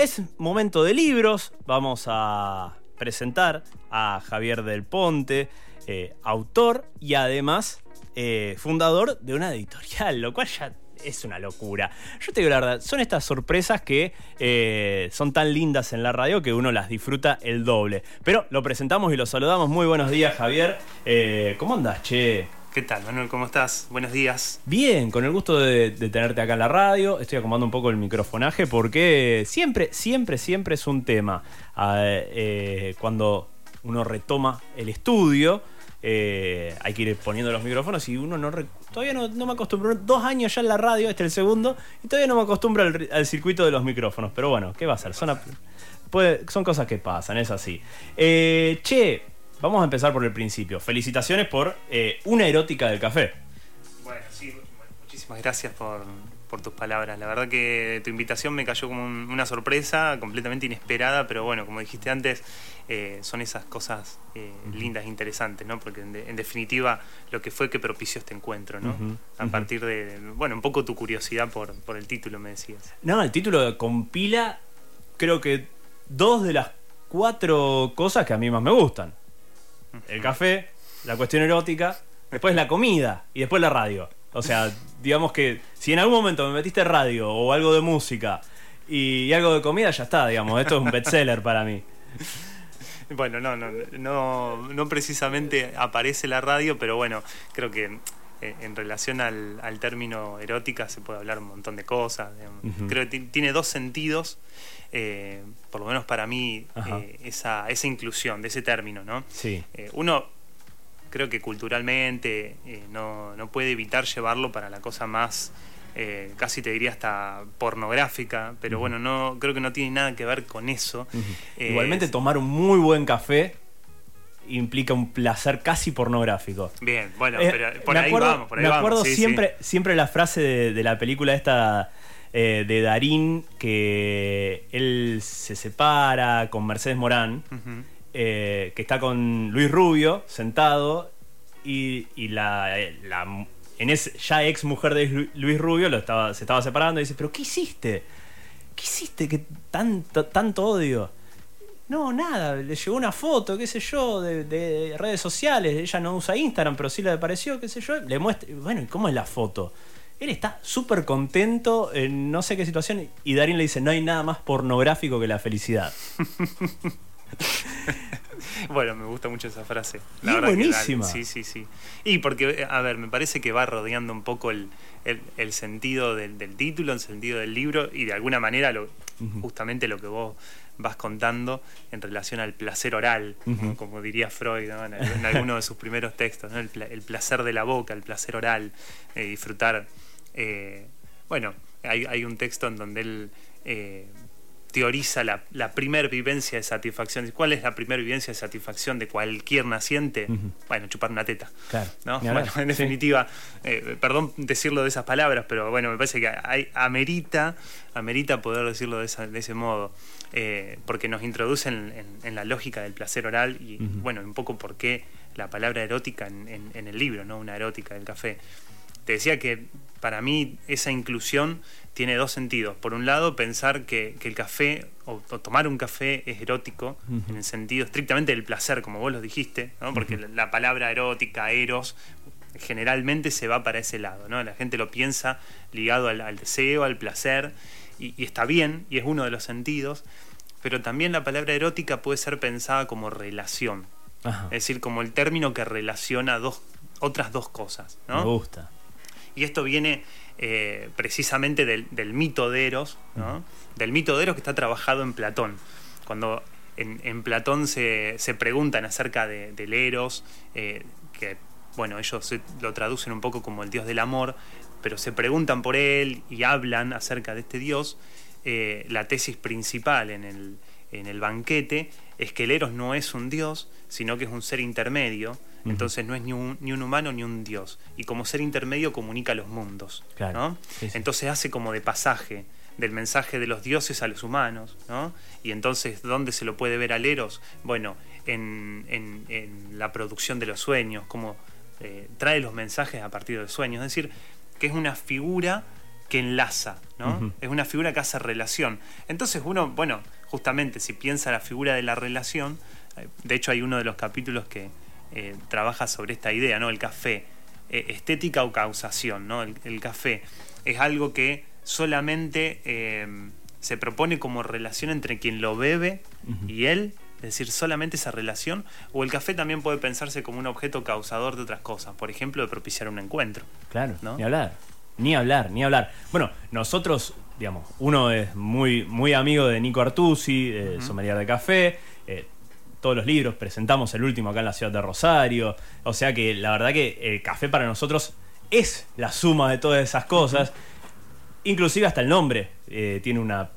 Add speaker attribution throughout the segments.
Speaker 1: Es momento de libros. Vamos a presentar a Javier del Ponte, eh, autor y además eh, fundador de una editorial, lo cual ya es una locura. Yo te digo la verdad, son estas sorpresas que eh, son tan lindas en la radio que uno las disfruta el doble. Pero lo presentamos y lo saludamos. Muy buenos días, Javier. ¿Cómo andas, che?
Speaker 2: ¿Qué tal, Manuel? ¿Cómo estás? Buenos días.
Speaker 1: Bien, con el gusto de, tenerte acá en la radio. Estoy acomodando un poco el microfonaje porque siempre, siempre, siempre es un tema. Ah, eh, cuando uno retoma el estudio, eh, hay que ir poniendo los micrófonos y uno no todavía no, me acostumbro. Dos años ya en la radio, este es el segundo, y todavía no me acostumbro al, circuito de los micrófonos. Pero bueno, ¿qué va a ser? Son cosas que pasan, es así. Eh, che, vamos a empezar por el principio. Felicitaciones por eh, una erótica del café.
Speaker 2: Bueno, sí, muchísimas gracias por, por tus palabras. La verdad que tu invitación me cayó como un- una sorpresa completamente inesperada, pero bueno, como dijiste antes, eh, son esas cosas eh, lindas, interesantes, ¿no? Porque en, de- en definitiva lo que fue que propició este encuentro, ¿no? A partir de, bueno, un poco tu curiosidad por, por el título, me decías.
Speaker 1: No, el título compila, creo que dos de las cuatro cosas que a mí más me gustan. El café, la cuestión erótica, después la comida y después la radio. O sea, digamos que si en algún momento me metiste radio o algo de música y, y algo de comida, ya está, digamos. Esto es un bestseller para mí.
Speaker 2: Bueno, no, no, no, no precisamente aparece la radio, pero bueno, creo que eh, en relación al, al término erótica se puede hablar un montón de cosas. digamos.
Speaker 1: Ujú.
Speaker 2: Creo que ti- tiene dos sentidos, eh, por lo menos para mí, eh, esa, esa inclusión de ese término, ¿no?
Speaker 1: Sí.
Speaker 2: Eh, uno creo que culturalmente no, no puede evitar llevarlo para la cosa más, casi te diría hasta pornográfica, pero bueno, no creo que no tiene nada que ver con eso.
Speaker 1: Igualmente tomar un muy buen café implica un placer casi pornográfico.
Speaker 2: Bien, bueno, pero por
Speaker 1: me
Speaker 2: ahí
Speaker 1: acuerdo,
Speaker 2: vamos, por ahí
Speaker 1: me
Speaker 2: vamos.
Speaker 1: acuerdo
Speaker 2: sí, sí.
Speaker 1: siempre, siempre la frase de, de la película esta eh, de Darín, que él se separa con Mercedes Morán, eh, que está con Luis Rubio sentado y, y la, la- en ya ex mujer de Lu- Luis Rubio lo estaba, se estaba separando y dice, pero ¿qué hiciste? ¿Qué hiciste? que tanto, tanto odio? No, nada, le llegó una foto, qué sé yo, de, de redes sociales. Ella no usa Instagram, pero sí le pareció, qué sé yo. Le muestra, bueno, ¿y cómo es la foto? Él está súper contento en no sé qué situación y Darín le dice, no hay nada más pornográfico que la felicidad.
Speaker 2: Bueno, me gusta mucho esa frase.
Speaker 1: Y
Speaker 2: verdad que
Speaker 1: buenísima.
Speaker 2: sí, sí, sí. Y porque, a ver, me parece que va rodeando un poco el, el- el sentido del, del título, el sentido del libro y de alguna manera lo, justamente lo que vos vas contando en relación al placer oral, como diría Freud ¿no? en, en alguno de sus primeros textos, ¿no? el placer de la boca, el placer oral, eh, disfrutar. Eh, bueno, hay, hay un texto en donde él eh, teoriza la, la primer vivencia de satisfacción. ¿Cuál es la primer vivencia de satisfacción de cualquier naciente? Bueno, chupar una teta.
Speaker 1: Claro.
Speaker 2: Bueno, en
Speaker 1: Sí.
Speaker 2: definitiva, eh, perdón decirlo de esas palabras, pero bueno, me parece que hay, amerita, amerita poder decirlo de, esa- de ese modo, eh, porque nos introduce en, en- en la lógica del placer oral y, bueno, un poco por qué la palabra erótica en, en- en el libro, ¿no? Una erótica del café. Te decía que para mí esa inclusión tiene dos sentidos. Por un lado, pensar que, que el café o, o tomar un café es erótico, en el sentido estrictamente del placer, como vos lo dijiste, ¿no? porque la palabra erótica, eros, generalmente se va para ese lado. ¿no? La gente lo piensa ligado al, al deseo, al placer, y, y está bien, y es uno de los sentidos, pero también la palabra erótica puede ser pensada como relación,
Speaker 1: Ajá.
Speaker 2: es decir, como el término que relaciona dos, otras dos cosas. ¿no?
Speaker 1: Me gusta.
Speaker 2: Y esto viene eh, precisamente del, del mito de Eros, ¿no? del mito de Eros que está trabajado en Platón. Cuando en, en Platón se, se preguntan acerca de, del Eros, eh, que bueno, ellos lo traducen un poco como el dios del amor, pero se preguntan por él y hablan acerca de este dios, eh, la tesis principal en el, en el banquete es que el Eros no es un dios, sino que es un ser intermedio, Entonces no es ni un, ni un humano ni un dios, y como ser intermedio comunica los mundos,
Speaker 1: Claro.
Speaker 2: ¿no?
Speaker 1: Sí, sí.
Speaker 2: Entonces hace como de pasaje del mensaje de los dioses a los humanos, ¿no? Y entonces, ¿dónde se lo puede ver al Eros? Bueno, en, en- en la producción de los sueños, como eh, trae los mensajes a partir del sueño, es decir, que es una figura que enlaza, ¿no? Es una figura que hace relación. Entonces uno, bueno, justamente si piensa la figura de la relación, eh, de hecho hay uno de los capítulos que eh, trabaja sobre esta idea, ¿no? El café, eh, estética o causación, ¿no? El, café es algo que solamente se propone como relación entre quien lo bebe y él, es decir, solamente esa relación, o el café también puede pensarse como un objeto causador de otras cosas, por ejemplo, de propiciar un encuentro.
Speaker 1: Claro, ¿no? ni hablar. Ni hablar, ni hablar. Bueno, nosotros, digamos, uno es muy, muy amigo de Nico Artusi, de Sommelier de Café. Todos los libros, presentamos el último acá en la ciudad de Rosario. O sea que la verdad que el café para nosotros es la suma de todas esas cosas. Inclusive hasta el nombre eh, tiene una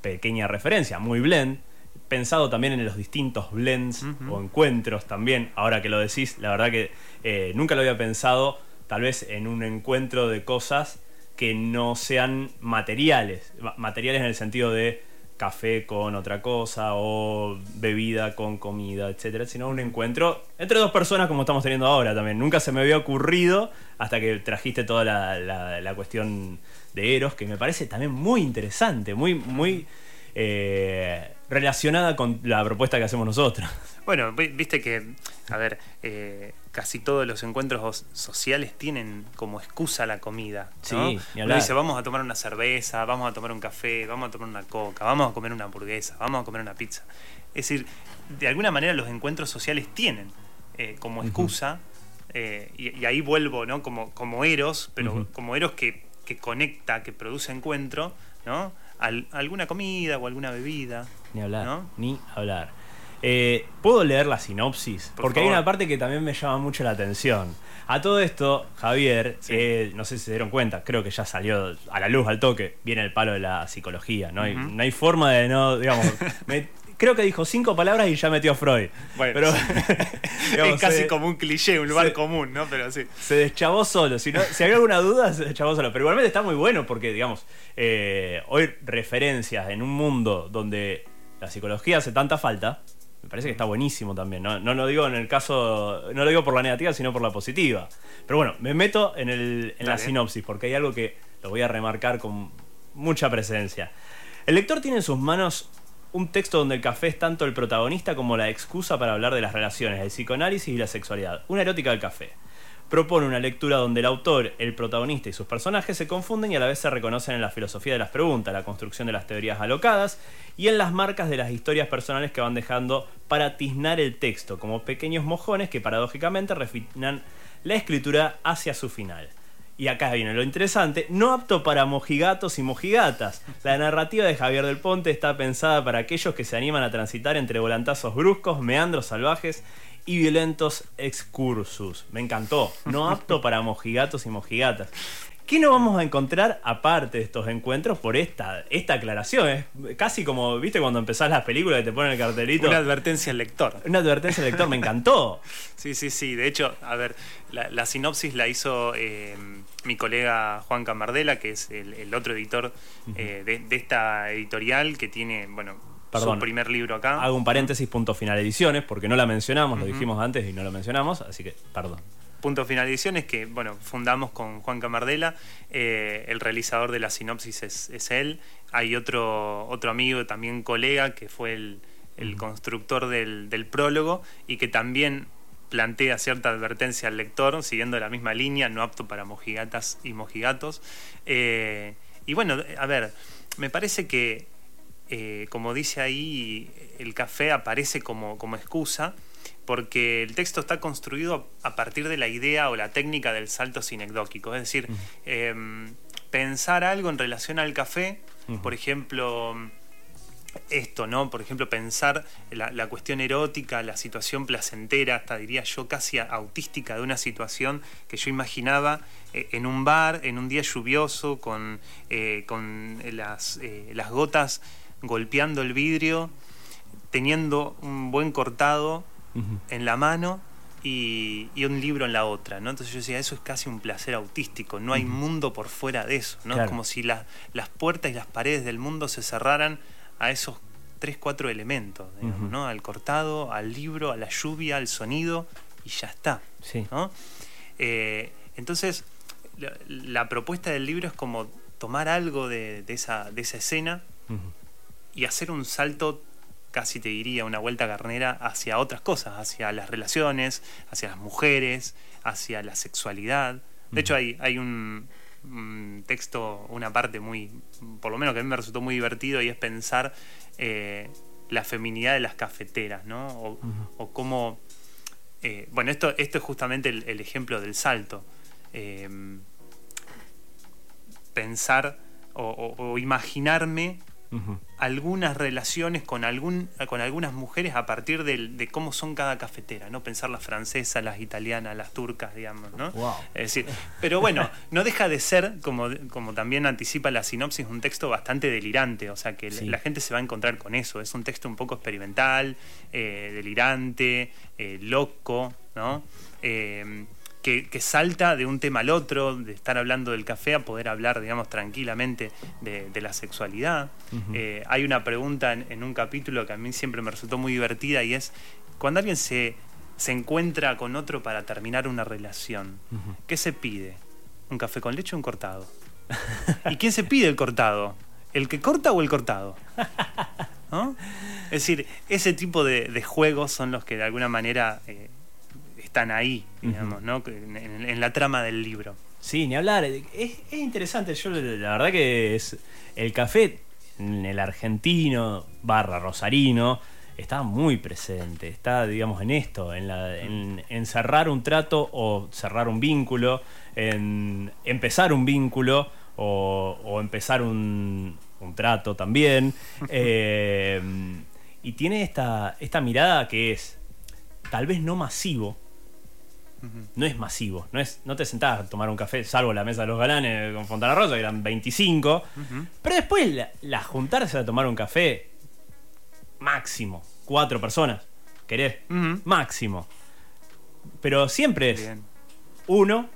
Speaker 1: pequeña referencia, muy blend. Pensado también en los distintos blends o encuentros también. Ahora que lo decís, la verdad que eh, nunca lo había pensado tal vez en un encuentro de cosas que no sean materiales, materiales en el sentido de café con otra cosa o bebida con comida, etcétera, sino un encuentro entre dos personas como estamos teniendo ahora también. Nunca se me había ocurrido hasta que trajiste toda la, cuestión de Eros, que me parece también muy interesante, muy, muy eh, relacionada con la propuesta que hacemos nosotros.
Speaker 2: Bueno, viste que, a ver, eh, casi todos los encuentros sociales tienen como excusa la comida. ¿no? Sí, Uno dice, vamos a tomar una cerveza, vamos a tomar un café, vamos a tomar una coca, vamos a comer una hamburguesa, vamos a comer una pizza. Es decir, de alguna manera los encuentros sociales tienen eh, como excusa, eh, y, ahí vuelvo, ¿no? Como, como Eros, pero como Eros que, que, conecta, que produce encuentro, ¿no? Alguna comida o alguna bebida.
Speaker 1: Ni hablar. Ni hablar. Eh, ¿Puedo leer la sinopsis? Porque hay una parte que también me llama mucho la atención. A todo esto, Javier, eh, no sé si se dieron cuenta, creo que ya salió a la luz al toque, viene el palo de la psicología. No hay, no hay forma de no, digamos, creo que dijo cinco palabras y ya metió a Freud.
Speaker 2: Bueno, pero, es casi como un cliché, un lugar común, ¿no? Pero sí.
Speaker 1: Se deschavó solo. Si, no, si había alguna duda, se deschavó solo. Pero igualmente está muy bueno porque, digamos, eh, hoy referencias en un mundo donde la psicología hace tanta falta me parece que está buenísimo también. ¿no? no lo digo en el caso, no lo digo por la negativa, sino por la positiva. Pero bueno, me meto en, el, en la sinopsis porque hay algo que lo voy a remarcar con mucha presencia. El lector tiene en sus manos un texto donde el café es tanto el protagonista como la excusa para hablar de las relaciones, el psicoanálisis y la sexualidad. Una erótica del café propone una lectura donde el autor, el protagonista y sus personajes se confunden y a la vez se reconocen en la filosofía de las preguntas, la construcción de las teorías alocadas y en las marcas de las historias personales que van dejando para tiznar el texto, como pequeños mojones que paradójicamente refinan la escritura hacia su final. Y acá viene lo interesante, no apto para mojigatos y mojigatas. La narrativa de Javier del Ponte está pensada para aquellos que se animan a transitar entre volantazos bruscos, meandros salvajes y violentos excursus. Me encantó. No apto para mojigatos y mojigatas. ¿Qué nos vamos a encontrar aparte de estos encuentros por esta, esta aclaración? Es casi como, ¿viste cuando empezás las películas y te ponen el cartelito?
Speaker 2: Una advertencia al lector.
Speaker 1: Una advertencia al lector, me encantó.
Speaker 2: Sí, sí, sí. De hecho, a ver, la, sinopsis la hizo eh, mi colega Juan Camardela, que es el, otro editor eh, de, de, esta editorial que tiene, bueno, Perdón, su primer libro acá.
Speaker 1: Hago un paréntesis, punto final ediciones, porque no la mencionamos, lo dijimos antes y no lo mencionamos, así que perdón.
Speaker 2: Punto Final Ediciones, que bueno, fundamos con Juan Camardela, eh, el realizador de la sinopsis es, él. Hay otro, otro amigo, también colega, que fue el, constructor del, prólogo y que también plantea cierta advertencia al lector, siguiendo la misma línea, no apto para mojigatas y mojigatos. Eh, y bueno, a ver, me parece que eh, como dice ahí, el café aparece como, como excusa porque el texto está construido a partir de la idea o la técnica del salto sinecdóquico, es decir, em, pensar algo en relación al café, por ejemplo, esto, ¿no? Por ejemplo, pensar la, cuestión erótica, la situación placentera, hasta diría yo casi autística de una situación que yo imaginaba eh, en un bar, en un día lluvioso, con, eh, con las, las gotas golpeando el vidrio, teniendo un buen cortado en la mano y, un libro en la otra, ¿no? Entonces yo decía, eso es casi un placer autístico, no hay mundo por fuera de eso, ¿no? Es como si las puertas y las paredes del mundo se cerraran a esos tres, cuatro elementos, ¿no? Al cortado, al libro, a la lluvia, al sonido, y ya está, ¿no? Eh, entonces, la, propuesta del libro es como tomar algo de, de esa, de esa escena y hacer un salto, casi te diría, una vuelta carnera hacia otras cosas, hacia las relaciones, hacia las mujeres, hacia la sexualidad. De hecho, hay, hay un, un texto, una parte muy, por lo menos que a mí me resultó muy divertido, y es pensar eh, la feminidad de las cafeteras, ¿no? O, o cómo... eh, bueno, esto, esto es justamente el, el ejemplo del salto. Eh, pensar o, o- o imaginarme Algunas relaciones con, algún, con algunas mujeres a partir del- de, cómo son cada cafetera, ¿no? Pensar las francesas, las italianas, las turcas, digamos, ¿no?
Speaker 1: Wow.
Speaker 2: Es decir, pero bueno, no deja de ser, como, como también anticipa la sinopsis, un texto bastante delirante, o sea que
Speaker 1: Sí.
Speaker 2: la gente se va a encontrar con eso, es un texto un poco experimental, eh, delirante, eh, loco, ¿no? Eh, que, que salta de un tema al otro, de estar hablando del café a poder hablar, digamos, tranquilamente de, de la sexualidad. Eh, hay una pregunta en, en un capítulo que a mí siempre me resultó muy divertida y es, cuando alguien se, se encuentra con otro para terminar una relación. ¿qué se pide? ¿Un café con leche o un cortado? ¿Y quién se pide el cortado? ¿El que corta o el cortado? ¿No? Es decir, ese tipo de, de juegos son los que de alguna manera eh, están ahí, digamos. ¿no? En, en- en la trama del libro.
Speaker 1: Sí, ni hablar. Es, es interesante. Yo la verdad que es el café en el argentino barra rosarino está muy presente. Está, digamos, en esto, en, la, en, en cerrar un trato o cerrar un vínculo, en empezar un vínculo o, o empezar un, un trato también. Eh, y tiene esta, esta mirada que es tal vez no masivo, No es masivo, no es no te sentás a tomar un café, salvo la mesa de los galanes con Fontana Rosa, que eran 25,
Speaker 2: Ujú.
Speaker 1: pero después la, la juntarse a tomar un café, máximo, cuatro personas, ¿querés? Máximo. Pero siempre es
Speaker 2: Bien.
Speaker 1: uno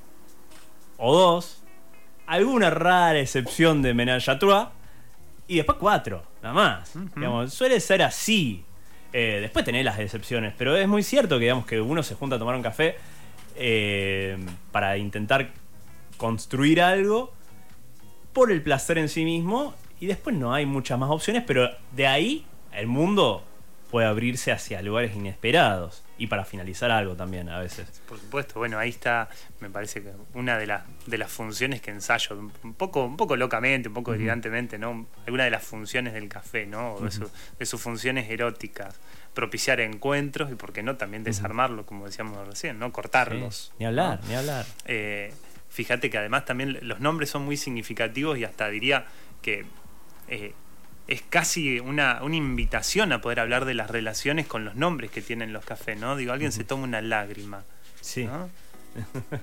Speaker 1: o dos, alguna rara excepción de menage à trois, y después cuatro, nada más. Digamos, suele ser así. Eh, después tenés las excepciones, pero es muy cierto que, digamos, que uno se junta a tomar un café eh, para intentar construir algo por el placer en sí mismo y después no hay muchas más opciones, pero de ahí el mundo puede abrirse hacia lugares inesperados y para finalizar algo también a veces.
Speaker 2: Por supuesto, bueno, ahí está, me parece que una de las de las funciones que ensayo, un poco, un poco locamente, un poco delirantemente, ¿no? Alguna de las funciones del café, ¿no? O de, su- de sus funciones eróticas. Propiciar encuentros y, por qué no, también desarmarlos, como decíamos recién, ¿no? Cortarlos.
Speaker 1: Sí, Ni hablar,
Speaker 2: ¿no?
Speaker 1: ni hablar.
Speaker 2: Eh, fíjate que además también los nombres son muy significativos y hasta diría que eh, es casi una, una invitación a poder hablar de las relaciones con los nombres que tienen los cafés, ¿no? Digo, alguien se toma una lágrima.
Speaker 1: Sí.
Speaker 2: ¿no?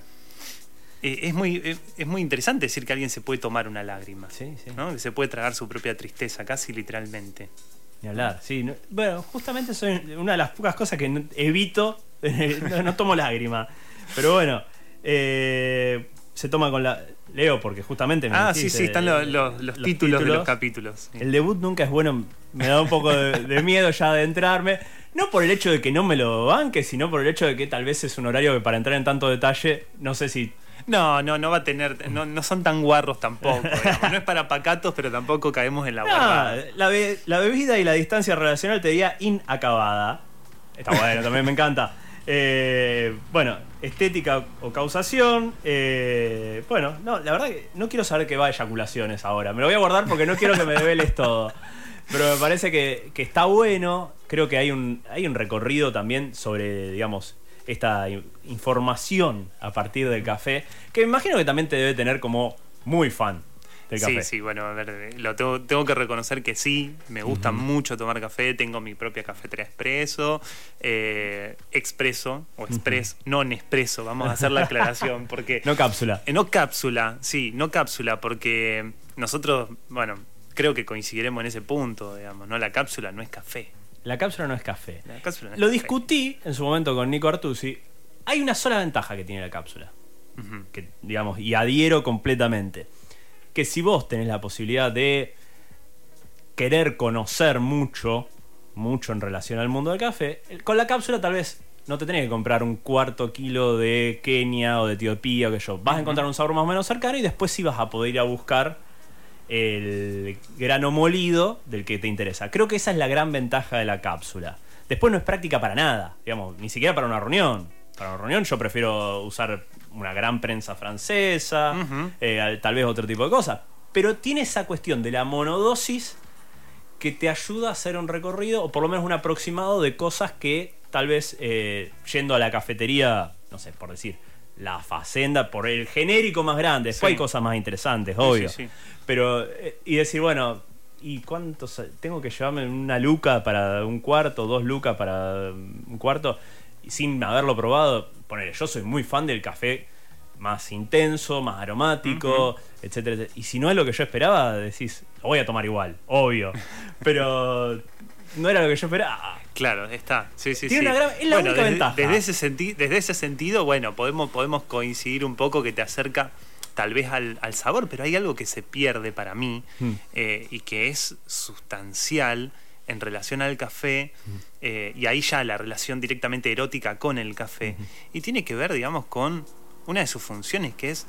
Speaker 2: Eh, es, muy, es, es muy interesante decir que alguien se puede tomar una lágrima.
Speaker 1: Sí, sí.
Speaker 2: ¿no? Que se puede tragar su propia tristeza, casi literalmente.
Speaker 1: Ni hablar. Sí, no- bueno, justamente soy una de las pocas cosas que no- evito. no, no tomo lágrima. Pero bueno, eh, se toma con la. Leo, porque justamente. me
Speaker 2: Ah, sí,
Speaker 1: dijiste,
Speaker 2: sí, están los, los- los títulos, de los capítulos.
Speaker 1: El debut nunca es bueno, me da un poco de, de miedo ya de entrarme. No por el hecho de que no me lo banque, sino por el hecho de que tal vez es un horario que para entrar en tanto detalle, no sé si.
Speaker 2: No, no, no va a tener, no, no son tan guarros tampoco. digamos. No es para pacatos, pero tampoco caemos en la guarrada.
Speaker 1: la, be- la bebida y la distancia relacional te diría inacabada. Está bueno, también me encanta. Eh, bueno, estética o causación. eh, bueno, no, la verdad que no quiero saber qué va a eyaculaciones ahora. Me lo voy a guardar porque no quiero que me develes todo. Pero me parece que, que está bueno. Creo que hay un, hay un recorrido también sobre, digamos, esta in- información a partir del café. Que me imagino que también te debe tener como muy fan del
Speaker 2: Sí,
Speaker 1: café.
Speaker 2: sí, bueno, a ver, lo tengo, tengo que reconocer que sí, me gusta mucho tomar café, tengo mi propia cafetera expreso, eh, expreso o express, no Nespresso, vamos a hacer la aclaración, porque...
Speaker 1: No cápsula.
Speaker 2: Eh, no cápsula, sí, no cápsula, porque nosotros, bueno, creo que coincidiremos en ese punto, digamos, ¿no? La cápsula no es café.
Speaker 1: La cápsula no es café.
Speaker 2: La cápsula no es
Speaker 1: Lo
Speaker 2: café.
Speaker 1: discutí en su momento con Nico Artusi. Hay una sola ventaja que tiene la cápsula, que digamos, y adhiero completamente. Que si vos tenés la posibilidad de querer conocer mucho, mucho en relación al mundo del café, con la cápsula tal vez no te tenés que comprar un cuarto kilo de Kenia o de Etiopía o que yo. Vas a encontrar un sabor más o menos cercano y después sí vas a poder ir a buscar el grano molido del que te interesa. Creo que esa es la gran ventaja de la cápsula. Después no es práctica para nada, digamos, ni siquiera para una reunión. Para una reunión yo prefiero usar una gran prensa francesa, eh, tal vez otro tipo de cosas. Pero tiene esa cuestión de la monodosis que te ayuda a hacer un recorrido o por lo menos un aproximado de cosas que tal vez eh, yendo a la cafetería, no sé, por decir, la facenda, por el genérico más grande, después
Speaker 2: Sí.
Speaker 1: hay cosas más interesantes, obvio.
Speaker 2: sí, sí.
Speaker 1: Pero, eh, y decir, bueno, ¿y cuántos? Tengo que llevarme una luca para un cuarto, dos lucas para un cuarto, y sin haberlo probado. Poner, yo soy muy fan del café más intenso, más aromático, etcétera, etcétera. Y si no es lo que yo esperaba, decís, lo voy a tomar igual, obvio. Pero no era lo que yo esperaba.
Speaker 2: Claro, está. Sí, sí,
Speaker 1: Tiene
Speaker 2: sí.
Speaker 1: una gran- es la única
Speaker 2: desde,
Speaker 1: ventaja.
Speaker 2: Desde ese, senti- desde ese sentido, bueno, podemos, podemos coincidir un poco que te acerca tal vez al, al sabor, pero hay algo que se pierde para mí
Speaker 1: Hmm.
Speaker 2: eh, y que es sustancial en relación al café,
Speaker 1: Hmm.
Speaker 2: eh, y ahí ya la relación directamente erótica con el café,
Speaker 1: Hmm.
Speaker 2: y tiene que ver, digamos, con una de sus funciones, que es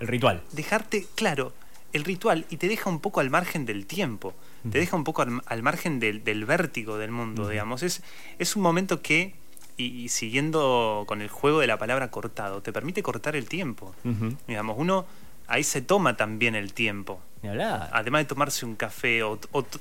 Speaker 1: El ritual.
Speaker 2: dejarte claro el ritual y te deja un poco al margen del tiempo, te deja un poco al, al margen del, del vértigo del mundo, digamos. Es, es un momento que, y, y siguiendo con el juego de la palabra cortado, te permite cortar el tiempo. Digamos, uno ahí se toma también el tiempo. Además de tomarse un café, o,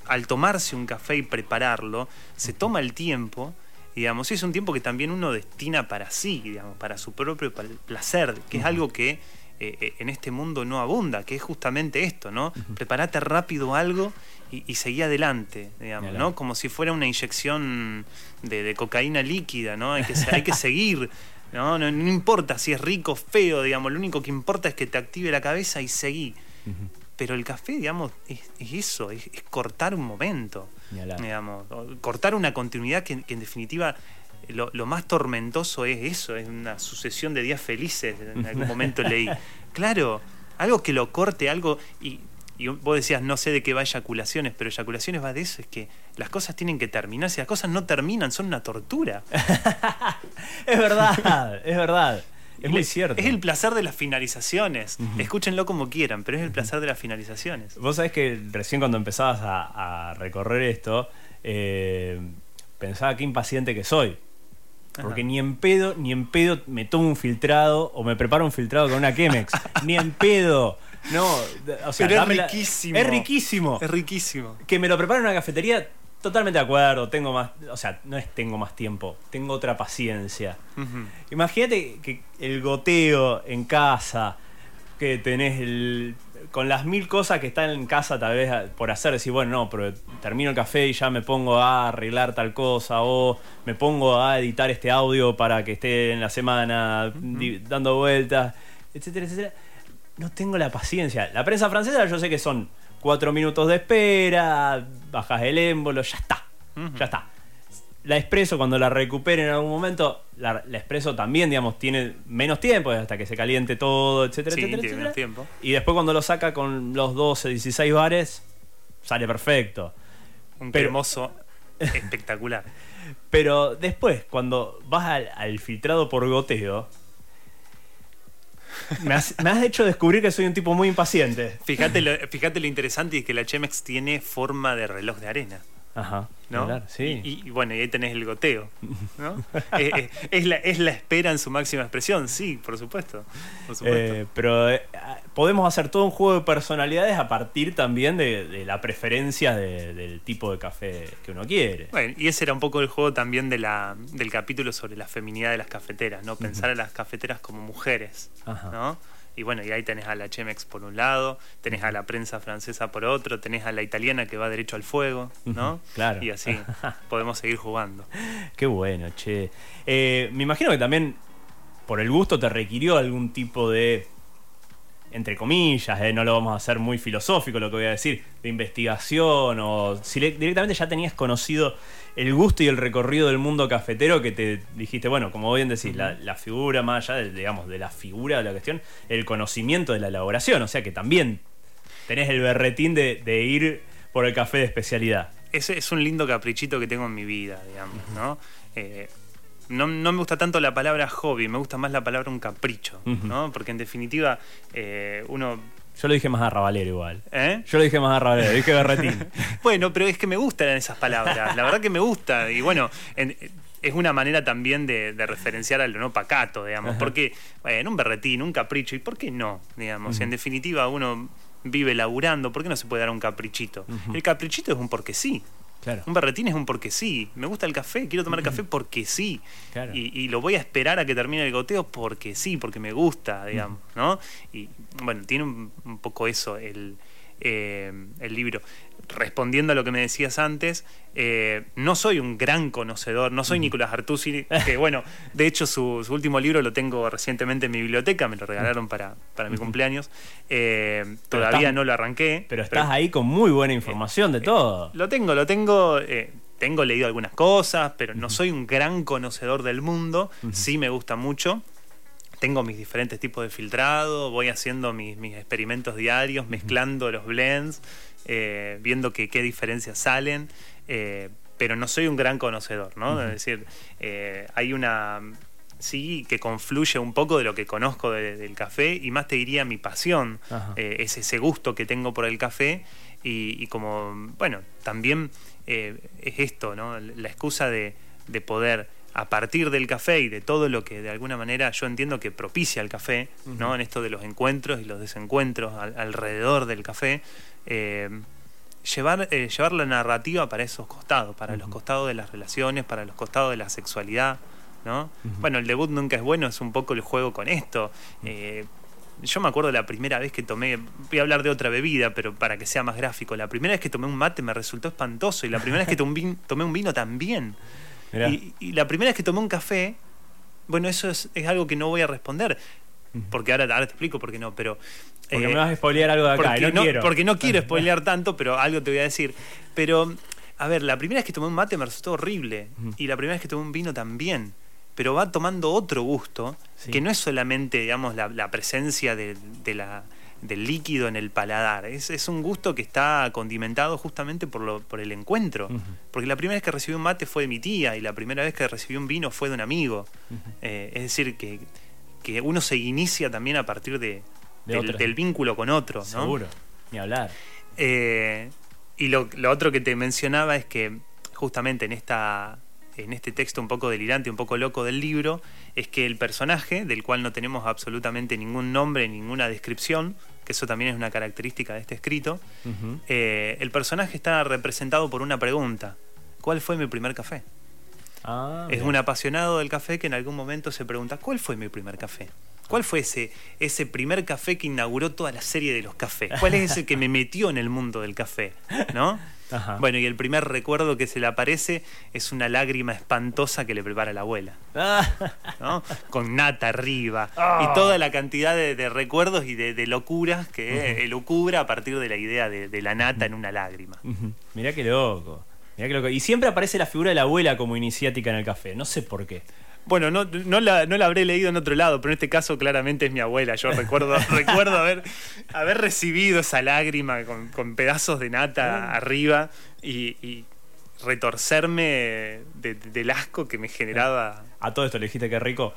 Speaker 2: al tomarse un café y prepararlo, se toma el tiempo, digamos, y es un tiempo que también uno destina para sí, digamos, para su propio placer, que es algo que eh, en este mundo no abunda, que es justamente esto, ¿no? Preparate rápido algo y, y seguí adelante, digamos, ¿no? Como si fuera una inyección de, de cocaína líquida, ¿no? Hay que, hay que seguir. ¿no? No, no importa si es rico o feo, digamos, lo único que importa es que te active la cabeza y seguí. Pero el café, digamos, es, es eso, es, es cortar un momento, digamos, cortar una continuidad que, que en definitiva lo, lo más tormentoso es eso, es una sucesión de días felices, en algún momento leí. Claro, algo que lo corte, algo, y, y vos decías, no sé de qué va eyaculaciones, pero eyaculaciones va de eso, es que las cosas tienen que terminar, si las cosas no terminan, son una tortura.
Speaker 1: Es verdad, es verdad. Es muy cierto.
Speaker 2: Es el placer de las finalizaciones. Escúchenlo como quieran, pero es el placer de las finalizaciones.
Speaker 1: Vos sabés que recién cuando empezabas a, a recorrer esto, eh, pensaba qué impaciente que soy. Porque
Speaker 2: Ajá.
Speaker 1: ni en pedo, ni en pedo me tomo un filtrado o me preparo un filtrado con una Chemex. ni en pedo. No, o sea,
Speaker 2: Pero es riquísimo.
Speaker 1: Es riquísimo.
Speaker 2: Es riquísimo.
Speaker 1: Que me lo preparo en una cafetería, totalmente de acuerdo. Tengo más, o sea, no es tengo más tiempo, tengo otra paciencia. Imagínate que el goteo en casa, que tenés el, con las mil cosas que están en casa tal vez por hacer, decir, bueno, no, pero termino el café y ya me pongo a arreglar tal cosa, o me pongo a editar este audio para que esté en la semana dando vueltas, etcétera, etcétera. No tengo la paciencia. La prensa francesa yo sé que son cuatro minutos de espera, bajas el émbolo, ya está, ya está. La expreso cuando la recupere en algún momento, la, la expreso también, digamos, tiene menos tiempo hasta que se caliente todo, etcétera,
Speaker 2: Sí,
Speaker 1: etcétera,
Speaker 2: tiene menos tiempo.
Speaker 1: Y después cuando lo saca con los 12, 16 bares, sale perfecto.
Speaker 2: Un
Speaker 1: Pero-
Speaker 2: cremoso espectacular.
Speaker 1: Pero después, cuando vas al, al filtrado por goteo, me has, me has hecho descubrir que soy un tipo muy impaciente.
Speaker 2: Fíjate lo, fíjate lo interesante es que la Chemex tiene forma de reloj de arena.
Speaker 1: Ajá.
Speaker 2: ¿no?
Speaker 1: sí.
Speaker 2: Y, y- y bueno, y ahí tenés el goteo. ¿no? Eh, eh, es, la, es la espera en su máxima expresión, sí, por supuesto. Por supuesto.
Speaker 1: Eh, pero podemos hacer todo un juego de personalidades a partir también de, de la preferencia de- del tipo de café que uno quiere.
Speaker 2: Bueno, y ese era un poco el juego también de la, del capítulo sobre la feminidad de las cafeteras, ¿no? Pensar a las cafeteras como mujeres,
Speaker 1: Ajá.
Speaker 2: ¿no? Y bueno, y ahí tenés a la Chemex por un lado, tenés a la prensa francesa por otro, tenés a la italiana que va derecho al fuego, ¿no?
Speaker 1: Claro.
Speaker 2: Y así podemos seguir jugando.
Speaker 1: Qué bueno, che. Eh, me imagino que también por el gusto te requirió algún tipo de, entre comillas, eh, no lo vamos a hacer muy filosófico lo que voy a decir, de investigación o si le- directamente ya tenías conocido el gusto y el recorrido del mundo cafetero que te dijiste, bueno, como bien decís, la, la figura más allá, de, digamos, de la figura de la cuestión, el conocimiento de la elaboración, o sea que también tenés el berretín de, de ir por el café de especialidad.
Speaker 2: Ese es un lindo caprichito que tengo en mi vida, digamos, ¿no? Eh, no, no me gusta tanto la palabra hobby, me gusta más la palabra un capricho. ¿no? Porque en definitiva eh, uno
Speaker 1: Yo lo dije más arrabalero igual.
Speaker 2: ¿Eh?
Speaker 1: Yo lo dije más arrabalero, dije berretín.
Speaker 2: Bueno, pero es que me gustan esas palabras. La verdad que me gusta. Y bueno, en- es una manera también de, de referenciar a lo no pacato, digamos. Porque, bueno, un berretín, un capricho, ¿y por qué no? Digamos, en definitiva, uno vive laburando, ¿por qué no se puede dar un caprichito? El caprichito es un porque sí.
Speaker 1: Claro.
Speaker 2: Un berretín es un porque sí. Me gusta el café, quiero tomar café porque sí.
Speaker 1: Claro.
Speaker 2: Y, y lo voy a esperar a que termine el goteo porque sí, porque me gusta, digamos, ¿no? Y bueno, tiene un, un poco eso el, eh, el libro. Respondiendo a lo que me decías antes, eh, no soy un gran conocedor, no soy Nicolás Artusi, que bueno, de hecho su, su último libro lo tengo recientemente en mi biblioteca, me lo regalaron para, para mi cumpleaños. Eh, todavía
Speaker 1: estás-
Speaker 2: no lo arranqué.
Speaker 1: Pero estás ahí con muy buena información de todo.
Speaker 2: Lo tengo, lo tengo. tengo leído algunas cosas, pero no soy un gran conocedor del mundo. Sí me gusta mucho. Tengo mis diferentes tipos de filtrado, voy haciendo mis, mis experimentos diarios, mezclando los blends, eh, viendo que, qué diferencias salen, eh, pero no soy un gran conocedor, ¿no? Es decir, eh, hay una... Sí, que confluye un poco de lo que conozco de- del café y más te diría mi pasión, es ese gusto que tengo por el café y, y como, bueno, también es esto, ¿no? La excusa de, de poder, a partir del café y de todo lo que de alguna manera yo entiendo que propicia el café, ¿no? En esto de los encuentros y los desencuentros al- alrededor del café, eh, llevar, eh, llevar la narrativa para esos costados, para los costados de las relaciones, para los costados de la sexualidad, ¿no? Bueno, el debut nunca es bueno, es un poco el juego con esto. Eh, yo me acuerdo la primera vez que tomé, voy a hablar de otra bebida, pero para que sea más gráfico, la primera vez que tomé un mate me resultó espantoso y la primera vez que tomé un tomé un vino también. Y, y la primera vez que tomé un café, bueno, eso es, es algo que no voy a responder, porque ahora, ahora te explico por qué no, pero...
Speaker 1: Porque
Speaker 2: eh,
Speaker 1: me vas a spoilear algo de acá
Speaker 2: porque,
Speaker 1: y no,
Speaker 2: no,
Speaker 1: quiero.
Speaker 2: porque no quiero spoilear tanto, pero algo te voy a decir. Pero, a ver, la primera vez que tomé un mate me resultó horrible. Y la primera vez que tomé un vino también. Pero va tomando otro gusto,
Speaker 1: Sí.
Speaker 2: que no es solamente, digamos, la, la presencia de, de la, del líquido en el paladar. Es, es un gusto que está condimentado justamente por, lo, por el encuentro. Porque la primera vez que recibí un mate fue de mi tía y la primera vez que recibí un vino fue de un amigo. Eh, es decir, que, que uno se inicia también a partir de,
Speaker 1: De
Speaker 2: del,
Speaker 1: otras.
Speaker 2: del vínculo con otro. ¿no?
Speaker 1: Seguro. Ni hablar.
Speaker 2: Eh, y lo, lo otro que te mencionaba es que justamente en esta en este texto un poco delirante, un poco loco del libro, es que el personaje, del cual no tenemos absolutamente ningún nombre, ninguna descripción, que eso también es una característica de este escrito, eh, el personaje está representado por una pregunta. ¿Cuál fue mi primer café?
Speaker 1: Ah,
Speaker 2: Es un apasionado del café que en algún momento se pregunta, ¿cuál fue mi primer café? ¿Cuál fue ese, ese primer café que inauguró toda la serie de los cafés? ¿Cuál es ese que me metió en el mundo del café? ¿No?
Speaker 1: Ajá.
Speaker 2: Bueno, y el primer recuerdo que se le aparece es una lágrima espantosa que le prepara la abuela,
Speaker 1: Ah,
Speaker 2: ¿no? Con nata arriba.
Speaker 1: Ah.
Speaker 2: Y toda la cantidad de, de recuerdos y de, de locuras que elucubra a partir de la idea de, de la nata en una lágrima.
Speaker 1: Mirá qué loco. Mirá qué loco. Y siempre aparece la figura de la abuela como iniciática en el café. No sé por qué.
Speaker 2: Bueno, no, no, la, no la habré leído en otro lado, pero en este caso claramente es mi abuela. Yo recuerdo, recuerdo haber, haber recibido esa lágrima con, con pedazos de nata arriba y, y retorcerme de- de- del asco que me generaba.
Speaker 1: A todo esto le dijiste que rico.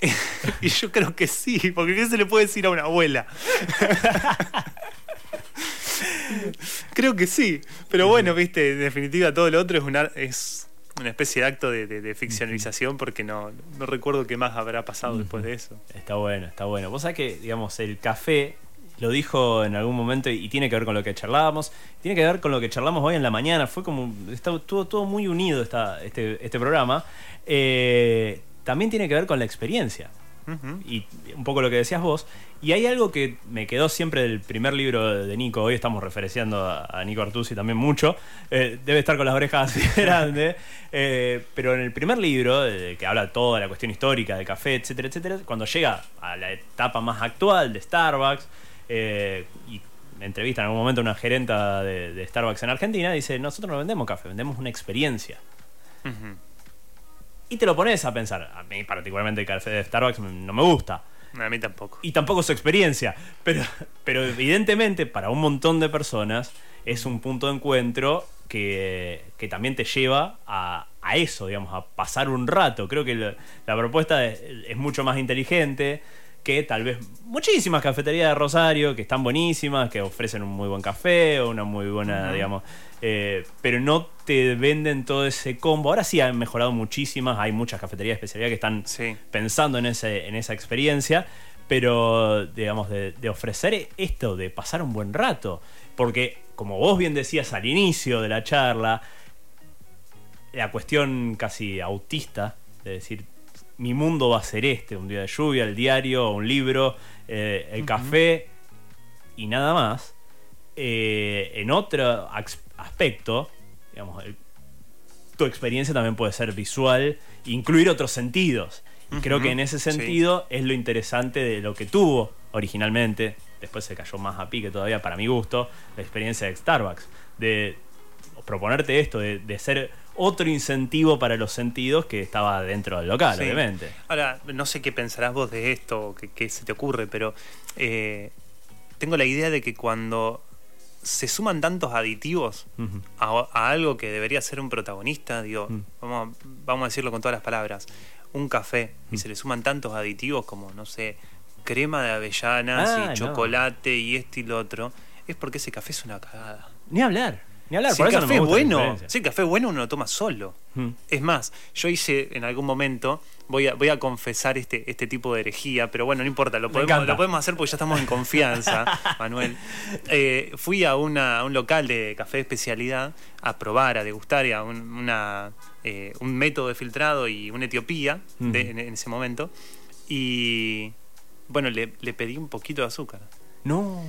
Speaker 2: y yo creo que sí, porque ¿qué se le puede decir a una abuela? creo que sí, pero bueno, viste, en definitiva todo lo otro es una, es una especie de acto de, de- de ficcionalización porque no, no recuerdo qué más habrá pasado después de eso.
Speaker 1: Está bueno, está bueno. Vos sabés que, digamos, el café lo dijo en algún momento y, y tiene que ver con lo que charlábamos. Tiene que ver con lo que charlamos hoy en la mañana. Fue como. está- Estuvo todo muy unido esta, este, este programa. Eh, también tiene que ver con la experiencia. Y un poco lo que decías vos. Y hay algo que me quedó siempre del primer libro de Nico. Hoy estamos referenciando a, a Nico Artusi también mucho. Eh, debe estar con las orejas así grandes. Eh, pero en el primer libro, eh, que habla toda la cuestión histórica del café, etcétera, etcétera, cuando llega a la etapa más actual de Starbucks, eh, y entrevista en algún momento una gerenta de, de Starbucks en Argentina, dice, nosotros no vendemos café, vendemos una experiencia.
Speaker 2: Ujú.
Speaker 1: Y te lo pones a pensar. A mí particularmente el café de Starbucks no me gusta.
Speaker 2: A mí tampoco.
Speaker 1: y tampoco su experiencia. Pero, pero evidentemente para un montón de personas es un punto de encuentro que, que también te lleva a, a eso, digamos, a pasar un rato. Creo que la, la propuesta es, es mucho más inteligente, que tal vez muchísimas cafeterías de Rosario que están buenísimas, que ofrecen un muy buen café o una muy buena, digamos, eh, pero no te venden todo ese combo. Ahora sí han mejorado muchísimas, hay muchas cafeterías de especialidad que están
Speaker 2: Sí.
Speaker 1: pensando en, ese, en esa experiencia, pero digamos, de, de ofrecer esto, de pasar un buen rato, porque como vos bien decías al inicio de la charla, la cuestión casi autista de decir, mi mundo va a ser este, un día de lluvia, el diario, un libro, eh, el café y nada más. Eh, en otro ax- aspecto, digamos, el- tu experiencia también puede ser visual, incluir otros sentidos. Y creo que en ese
Speaker 2: sí.
Speaker 1: sentido es lo interesante de lo que tuvo originalmente, después se cayó más a pique todavía para mi gusto, la experiencia de Starbucks. De proponerte esto, de, de ser otro incentivo para los sentidos que estaba dentro del local,
Speaker 2: Sí.
Speaker 1: obviamente.
Speaker 2: Ahora, no sé qué pensarás vos de esto, o qué, qué se te ocurre, pero eh, tengo la idea de que cuando se suman tantos aditivos a, a algo que debería ser un protagonista, digo, vamos, a- vamos a decirlo con todas las palabras, un café, y se le suman tantos aditivos como, no sé, crema de avellanas
Speaker 1: Ah,
Speaker 2: y
Speaker 1: no.
Speaker 2: chocolate y esto y lo otro, es porque ese café es una cagada.
Speaker 1: Ni hablar, ni hablar.
Speaker 2: Si
Speaker 1: por
Speaker 2: el
Speaker 1: eso no
Speaker 2: café
Speaker 1: me gusta
Speaker 2: bueno, si el café bueno uno lo toma solo. Es más, yo hice en algún momento, voy a, voy a confesar este, este tipo de herejía, pero bueno, no importa, lo podemos, lo podemos hacer porque ya estamos en confianza, Manuel. Eh, fui a, una- a un local de café de especialidad a probar, a degustar y a un, una, eh, un método de filtrado y una Etiopía de- en, en ese momento. Y bueno, le, le pedí un poquito de azúcar.
Speaker 1: No.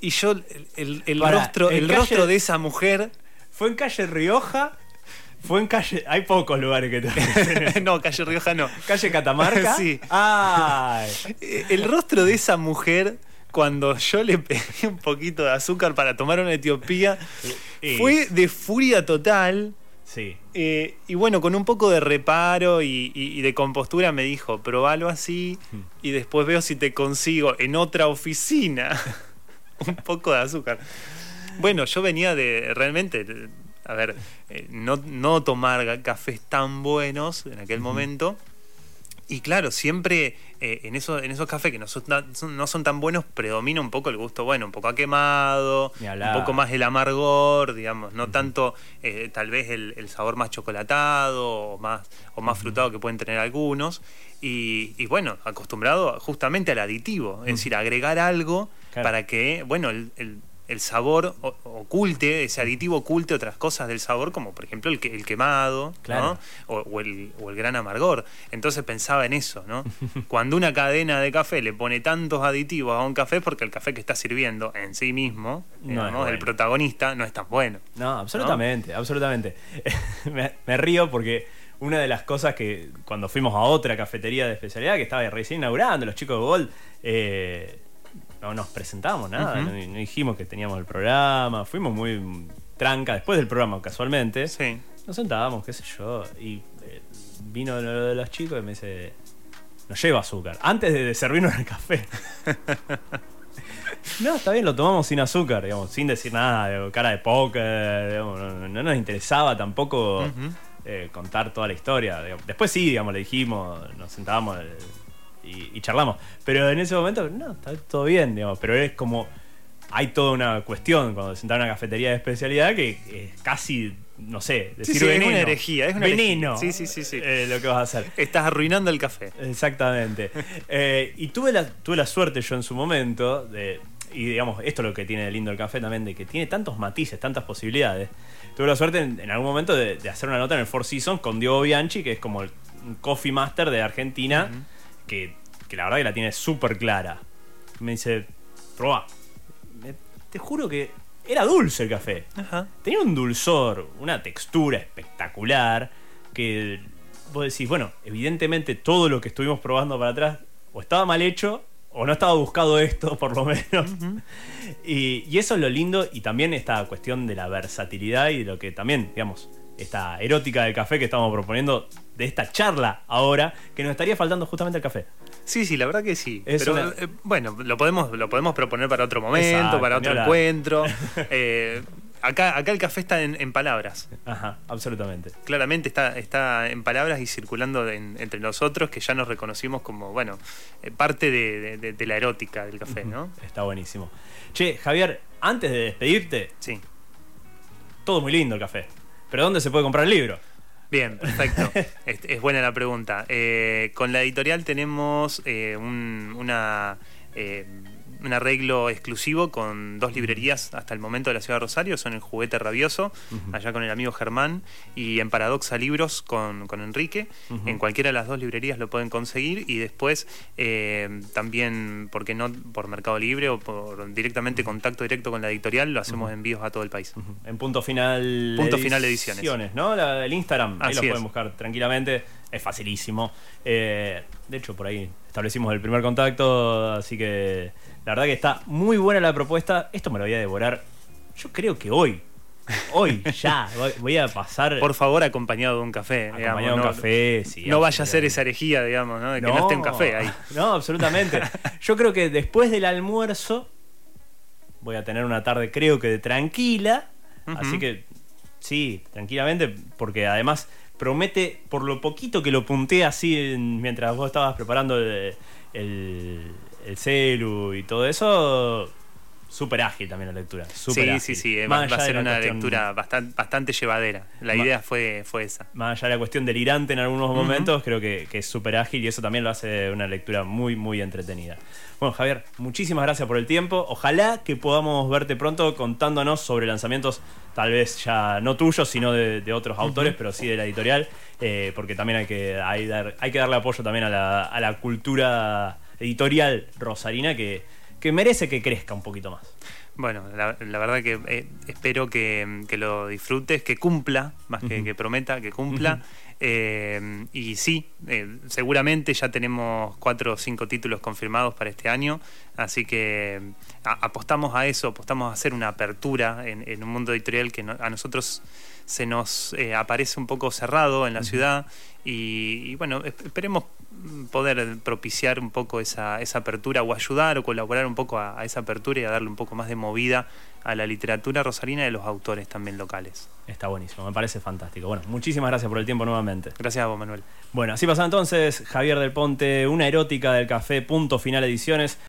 Speaker 2: Y yo, el, el- el
Speaker 1: Pará,
Speaker 2: rostro, el
Speaker 1: calle-
Speaker 2: rostro de esa mujer.
Speaker 1: Fue en calle Rioja. Fue en calle. Hay pocos lugares que te.
Speaker 2: no, Calle Rioja no.
Speaker 1: calle Catamarca.
Speaker 2: Sí.
Speaker 1: Ay.
Speaker 2: Eh, El rostro de esa mujer cuando yo le pedí un poquito de azúcar para tomar una Etiopía fue de furia total.
Speaker 1: Sí.
Speaker 2: eh, y bueno, con un poco de reparo y, y- y de compostura me dijo, probalo así y después veo si te consigo en otra oficina un poco de azúcar. Bueno, yo venía de realmente, a ver, eh, no, no tomar cafés tan buenos en aquel momento. Y claro, siempre eh, en, eso, en esos cafés que no son, tan, no son tan buenos, predomina un poco el gusto, bueno, un poco a quemado, un poco más el amargor, digamos, no tanto eh, tal vez el, el sabor más chocolatado o más, o más frutado que pueden tener algunos. Y, y bueno, acostumbrado justamente al aditivo, es decir, agregar algo
Speaker 1: Claro.
Speaker 2: para que, bueno, el, el- el sabor oculte, ese aditivo oculte otras cosas del sabor, como por ejemplo el, que- el quemado,
Speaker 1: Claro.
Speaker 2: ¿no? o, o el, o el gran amargor. Entonces pensaba en eso, ¿no? Cuando una cadena de café le pone tantos aditivos a un café, es porque el café que está sirviendo en sí mismo,
Speaker 1: No
Speaker 2: digamos,
Speaker 1: bueno.
Speaker 2: el protagonista, no es tan bueno.
Speaker 1: No, absolutamente, absolutamente. me, me río porque una de las cosas que cuando fuimos a otra cafetería de especialidad que estaba recién inaugurando, los chicos de Gold, eh, no nos presentamos nada, no, no dijimos que teníamos el programa, fuimos muy tranca después del programa casualmente.
Speaker 2: Sí.
Speaker 1: Nos sentábamos, qué sé yo, y eh, vino lo de los chicos y me dice, nos lleva azúcar, antes de, servirnos el café. No, está bien, lo tomamos sin azúcar, digamos, sin decir nada, de cara de póker, digamos, no, no- no nos interesaba tampoco eh, contar toda la historia. digamos. Después sí, digamos, le dijimos, nos sentábamos eh, y, y charlamos. Pero en ese momento, no, está todo bien, digamos, pero es como, hay toda una cuestión cuando se sentar en una cafetería de especialidad que es casi, no sé, decir
Speaker 2: sí, es
Speaker 1: veneno.
Speaker 2: una herejía, es una
Speaker 1: veneno.
Speaker 2: herejía. Sí, sí, sí, sí.
Speaker 1: eh, lo que vas a hacer.
Speaker 2: Estás arruinando el café.
Speaker 1: Exactamente. Eh, y tuve la, tuve la suerte yo en su momento de. Y digamos, esto es lo que tiene de lindo el café también, de que tiene tantos matices, tantas posibilidades. Tuve la suerte en, en algún momento de, de hacer una nota en el Four Seasons con Diego Bianchi, que es como el, coffee master de Argentina. Que, que la verdad que la tiene súper clara. Me dice, probá. Me- te juro que era dulce el café.
Speaker 2: Ajá.
Speaker 1: Tenía un dulzor, una textura espectacular que vos decís, bueno, evidentemente todo lo que estuvimos probando para atrás o estaba mal hecho o no estaba buscado esto, por lo menos. y, y eso es lo lindo y también esta cuestión de la versatilidad y de lo que también, digamos, esta erótica del café que estamos proponiendo de esta charla ahora, que nos estaría faltando justamente el café.
Speaker 2: Sí, sí, la verdad que sí.
Speaker 1: Es
Speaker 2: Pero
Speaker 1: una-
Speaker 2: eh, bueno, lo podemos, lo podemos proponer para otro momento,
Speaker 1: Exacto,
Speaker 2: para otro encuentro. Eh, acá, acá el café está en, en palabras.
Speaker 1: Ajá, absolutamente.
Speaker 2: Claramente está, está en palabras y circulando en- entre nosotros, que ya nos reconocimos como, bueno, eh, parte de- de la erótica del café, ¿no?
Speaker 1: Está buenísimo. Che, Javier, antes de despedirte,
Speaker 2: Sí.
Speaker 1: todo muy lindo el café. ¿Pero dónde se puede comprar el libro?
Speaker 2: Bien, perfecto. es, es buena la pregunta. Eh, con la editorial tenemos eh, un, una, eh, un arreglo exclusivo con dos librerías hasta el momento de la ciudad de Rosario. Son el Juguete Rabioso, allá con el amigo Germán, y en Paradoxa Libros con, con Enrique. En cualquiera de las dos librerías lo pueden conseguir y después eh, también, ¿por qué no? Por Mercado Libre o por directamente contacto directo con la editorial, lo hacemos envíos a todo el país.
Speaker 1: En punto final.
Speaker 2: Punto Final Ediciones.
Speaker 1: ¿no? La- el Instagram. ahí
Speaker 2: Así
Speaker 1: lo
Speaker 2: es.
Speaker 1: pueden buscar tranquilamente. Es facilísimo. Eh, de hecho, por ahí establecimos el primer contacto. Así que la verdad que está muy buena la propuesta. Esto me lo voy a devorar. Yo creo que hoy. Hoy, ya. voy- a pasar.
Speaker 2: Por favor, acompañado de un café.
Speaker 1: acompañado
Speaker 2: digamos,
Speaker 1: de un
Speaker 2: no-
Speaker 1: café. sí,
Speaker 2: no vaya a ser esa herejía, digamos, ¿no? De que no, esté un café ahí.
Speaker 1: No, absolutamente. Yo creo que después del almuerzo voy a tener una tarde, creo que de tranquila. Así que sí, tranquilamente, porque además promete, por lo poquito que lo punté así en- mientras vos estabas preparando el, el, el celu y todo eso, súper ágil también la lectura.
Speaker 2: Sí,
Speaker 1: ágil.
Speaker 2: sí, sí. eh, Va, a ser una
Speaker 1: cuestión-
Speaker 2: lectura bastante, bastante llevadera. La idea fue, fue esa.
Speaker 1: más allá de la cuestión delirante en algunos momentos, creo que, que es súper ágil y eso también lo hace una lectura muy, muy entretenida. Bueno, Javier, muchísimas gracias por el tiempo. Ojalá que podamos verte pronto contándonos sobre lanzamientos, tal vez ya no tuyos, sino de, de otros autores, pero sí de la editorial, eh, porque también hay que, hay, dar- hay que darle apoyo también a la, a la cultura editorial rosarina que, que merece que crezca un poquito más.
Speaker 2: Bueno, la, la verdad que eh, espero que, que lo disfrutes, que cumpla, más que, que prometa, que cumpla. Eh, y sí, eh, seguramente ya tenemos cuatro o cinco títulos confirmados para este año, así que a- apostamos a eso, apostamos a hacer una apertura en, en un mundo editorial que no- a nosotros se nos eh, aparece un poco cerrado en la ciudad y, y bueno, esp- esperemos poder propiciar un poco esa, esa apertura o ayudar o colaborar un poco a, a esa apertura y a darle un poco más de movida a la literatura rosarina y a los autores también locales.
Speaker 1: Está buenísimo, me parece fantástico. Bueno, muchísimas gracias por el tiempo nuevamente.
Speaker 2: Gracias a vos, Manuel.
Speaker 1: Bueno, así pasa entonces Javier del Ponte, una erótica del café, punto final ediciones.